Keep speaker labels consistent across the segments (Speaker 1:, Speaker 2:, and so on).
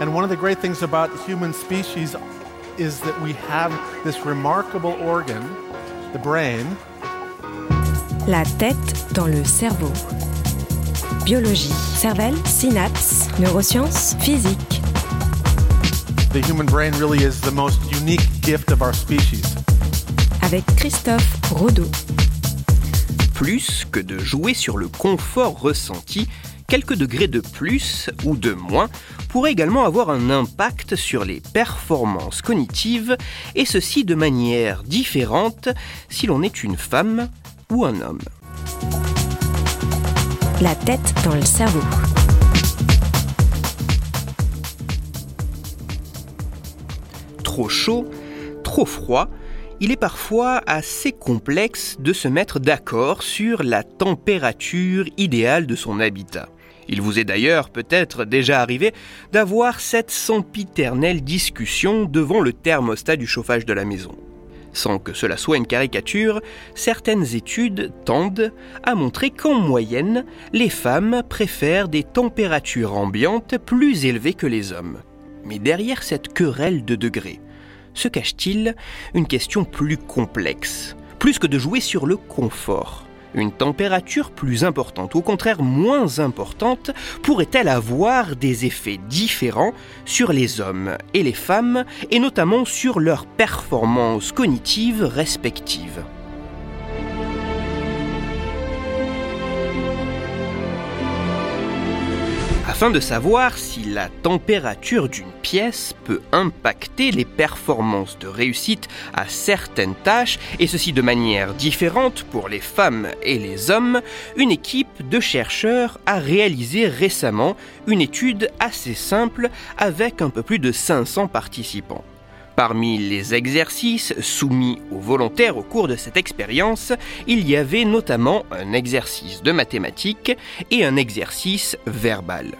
Speaker 1: And one of the great things about human species is that we have this remarkable organ, the brain.
Speaker 2: La tête dans le cerveau. Biologie, cervelle, synapses, neurosciences, physique.
Speaker 1: The human brain really is the most unique gift of our species.
Speaker 2: Avec Christophe Rodeau.
Speaker 3: Plus que de jouer sur le confort ressenti, quelques degrés de plus ou de moins pourraient également avoir un impact sur les performances cognitives, et ceci de manière différente si l'on est une femme ou un homme.
Speaker 2: La tête dans le cerveau.
Speaker 3: Trop chaud, trop froid, il est parfois assez complexe de se mettre d'accord sur la température idéale de son habitat. Il vous est d'ailleurs peut-être déjà arrivé d'avoir cette sempiternelle discussion devant le thermostat du chauffage de la maison. Sans que cela soit une caricature, certaines études tendent à montrer qu'en moyenne, les femmes préfèrent des températures ambiantes plus élevées que les hommes. Mais derrière cette querelle de degrés, se cache-t-il une question plus complexe, plus que de jouer sur le confort une température plus importante, au contraire moins importante, pourrait-elle avoir des effets différents sur les hommes et les femmes, et notamment sur leurs performances cognitives respectives? Afin de savoir si la température d'une pièce peut impacter les performances de réussite à certaines tâches, et ceci de manière différente pour les femmes et les hommes, une équipe de chercheurs a réalisé récemment une étude assez simple avec un peu plus de 500 participants. Parmi les exercices soumis aux volontaires au cours de cette expérience, il y avait notamment un exercice de mathématiques et un exercice verbal.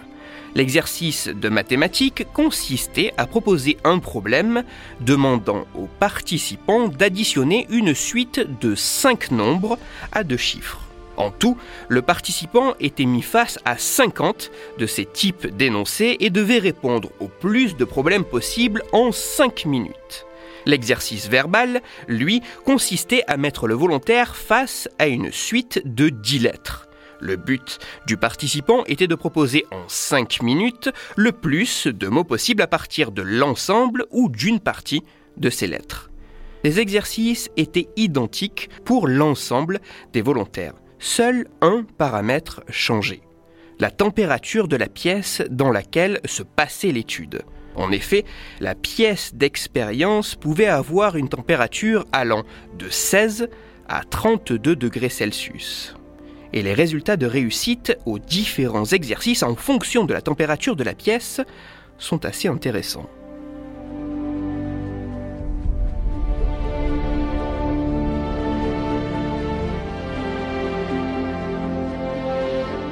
Speaker 3: L'exercice de mathématiques consistait à proposer un problème demandant aux participants d'additionner une suite de cinq nombres à deux chiffres. En tout, le participant était mis face à 50 de ces types d'énoncés et devait répondre au plus de problèmes possibles en 5 minutes. L'exercice verbal, lui, consistait à mettre le volontaire face à une suite de 10 lettres. Le but du participant était de proposer en 5 minutes le plus de mots possibles à partir de l'ensemble ou d'une partie de ces lettres. Les exercices étaient identiques pour l'ensemble des volontaires. Seul un paramètre changeait. La température de la pièce dans laquelle se passait l'étude. En effet, la pièce d'expérience pouvait avoir une température allant de 16 à 32 degrés Celsius et les résultats de réussite aux différents exercices en fonction de la température de la pièce sont assez intéressants.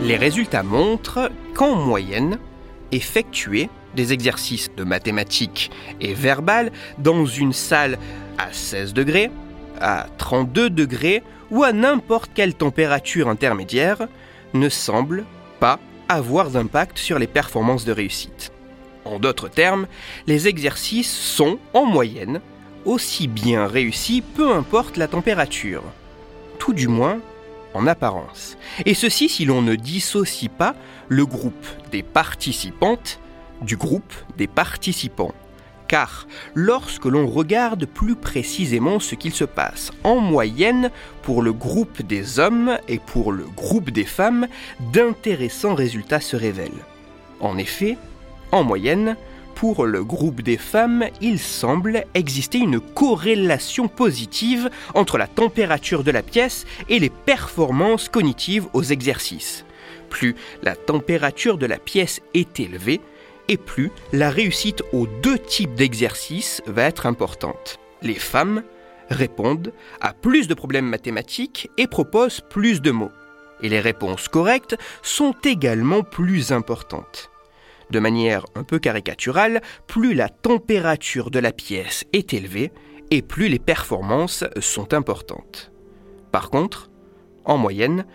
Speaker 3: Les résultats montrent qu'en moyenne, effectuer des exercices de mathématiques et verbal dans une salle à 16 degrés, à 32 degrés ou à n'importe quelle température intermédiaire ne semble pas avoir d'impact sur les performances de réussite. En d'autres termes, les exercices sont, en moyenne, aussi bien réussis peu importe la température. Tout du moins en apparence. Et ceci si l'on ne dissocie pas le groupe des participantes du groupe des participants car lorsque l'on regarde plus précisément ce qu'il se passe en moyenne pour le groupe des hommes et pour le groupe des femmes, d'intéressants résultats se révèlent. En effet, en moyenne, pour le groupe des femmes, il semble exister une corrélation positive entre la température de la pièce et les performances cognitives aux exercices. Plus la température de la pièce est élevée, et plus la réussite aux deux types d'exercices va être importante. Les femmes répondent à plus de problèmes mathématiques et proposent plus de mots. Et les réponses correctes sont également plus importantes. De manière un peu caricaturale, plus la température de la pièce est élevée et plus les performances sont importantes. Par contre, En moyenne,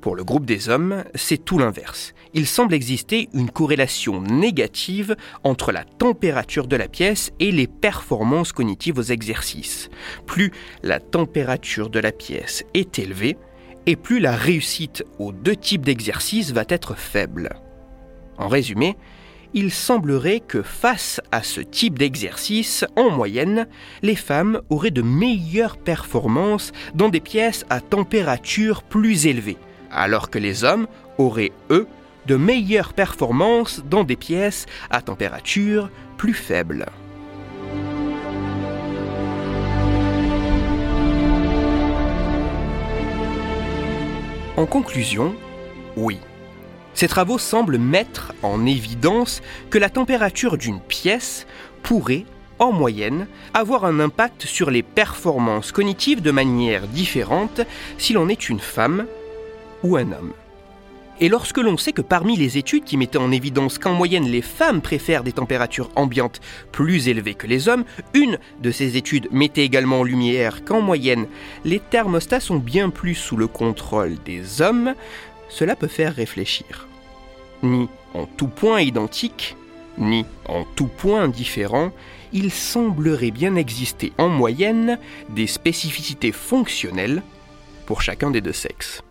Speaker 3: pour le groupe des hommes, c'est tout l'inverse. Il semble exister une corrélation négative entre la température de la pièce et les performances cognitives aux exercices. Plus la température de la pièce est élevée, et plus la réussite aux deux types d'exercices va être faible. En résumé, il semblerait que face à ce type d'exercice, en moyenne, les femmes auraient de meilleures performances dans des pièces à température plus élevée, alors que les hommes auraient, eux, de meilleures performances dans des pièces à température plus faible. En conclusion, oui. Ces travaux semblent mettre en évidence que la température d'une pièce pourrait, en moyenne, avoir un impact sur les performances cognitives de manière différente si l'on est une femme ou un homme. Et lorsque l'on sait que parmi les études qui mettaient en évidence qu'en moyenne les femmes préfèrent des températures ambiantes plus élevées que les hommes, une de ces études mettait également en lumière qu'en moyenne les thermostats sont bien plus sous le contrôle des hommes, cela peut faire réfléchir. Ni en tout point identique, ni en tout point différent, il semblerait bien exister en moyenne des spécificités fonctionnelles pour chacun des deux sexes.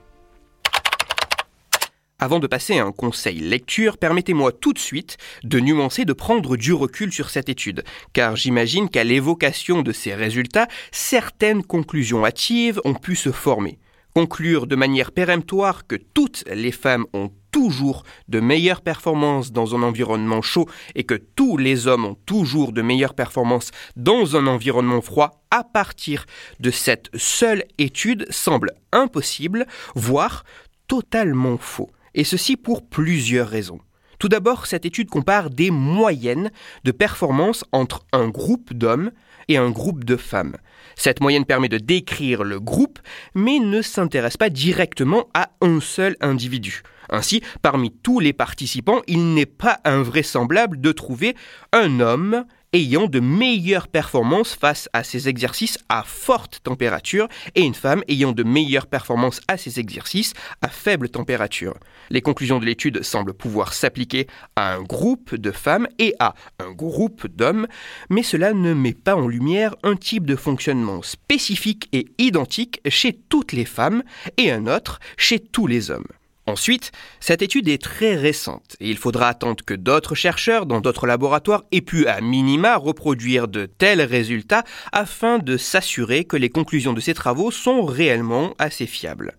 Speaker 3: Avant de passer à un conseil lecture, permettez-moi tout de suite de nuancer, de prendre du recul sur cette étude, car j'imagine qu'à l'évocation de ces résultats, certaines conclusions hâtives ont pu se former. Conclure de manière péremptoire que toutes les femmes ont toujours de meilleures performances dans un environnement chaud et que tous les hommes ont toujours de meilleures performances dans un environnement froid à partir de cette seule étude semble impossible, voire totalement faux et ceci pour plusieurs raisons. Tout d'abord, cette étude compare des moyennes de performance entre un groupe d'hommes et un groupe de femmes. Cette moyenne permet de décrire le groupe, mais ne s'intéresse pas directement à un seul individu. Ainsi, parmi tous les participants, il n'est pas invraisemblable de trouver un homme ayant de meilleures performances face à ces exercices à forte température et une femme ayant de meilleures performances à ces exercices à faible température. Les conclusions de l'étude semblent pouvoir s'appliquer à un groupe de femmes et à un groupe d'hommes, mais cela ne met pas en lumière un type de fonctionnement spécifique et identique chez toutes les femmes et un autre chez tous les hommes. Ensuite, cette étude est très récente et il faudra attendre que d'autres chercheurs dans d'autres laboratoires aient pu à minima reproduire de tels résultats afin de s'assurer que les conclusions de ces travaux sont réellement assez fiables.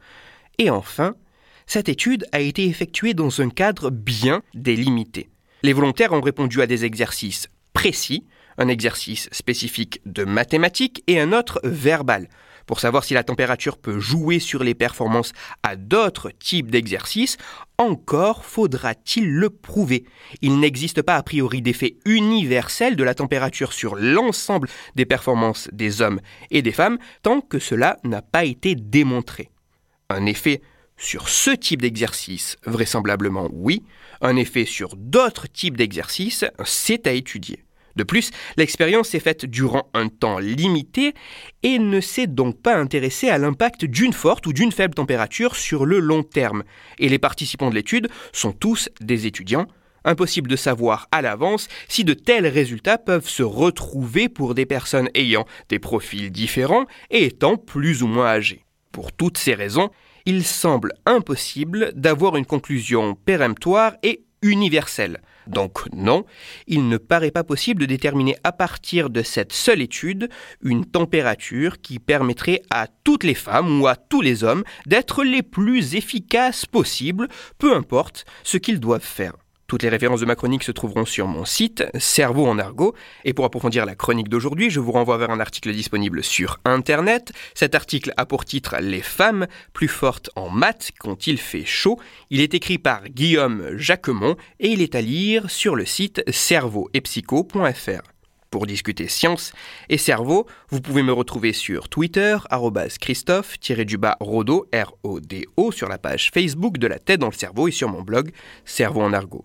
Speaker 3: Et enfin, cette étude a été effectuée dans un cadre bien délimité. Les volontaires ont répondu à des exercices précis, un exercice spécifique de mathématiques et un autre verbal, pour savoir si la température peut jouer sur les performances à d'autres types d'exercices, encore faudra-t-il le prouver. Il n'existe pas a priori d'effet universel de la température sur l'ensemble des performances des hommes et des femmes tant que cela n'a pas été démontré. Un effet sur ce type d'exercice, vraisemblablement oui, un effet sur d'autres types d'exercices, c'est à étudier. De plus, l'expérience s'est faite durant un temps limité et ne s'est donc pas intéressée à l'impact d'une forte ou d'une faible température sur le long terme. Et les participants de l'étude sont tous des étudiants. Impossible de savoir à l'avance si de tels résultats peuvent se retrouver pour des personnes ayant des profils différents et étant plus ou moins âgées. Pour toutes ces raisons, il semble impossible d'avoir une conclusion péremptoire et universelle. Donc non, il ne paraît pas possible de déterminer à partir de cette seule étude une température qui permettrait à toutes les femmes ou à tous les hommes d'être les plus efficaces possibles, peu importe ce qu'ils doivent faire. Toutes les références de ma chronique se trouveront sur mon site, Cerveau en argot. Et pour approfondir la chronique d'aujourd'hui, je vous renvoie vers un article disponible sur Internet. Cet article a pour titre Les femmes plus fortes en maths quand il fait chaud? Il est écrit par Guillaume Jacquemont et il est à lire sur le site cerveauetpsycho.fr. Pour discuter science et cerveau, vous pouvez me retrouver sur Twitter, Christophe-Rodo, R-O-D-O, sur la page Facebook de la tête dans le cerveau et sur mon blog Cerveau en argot.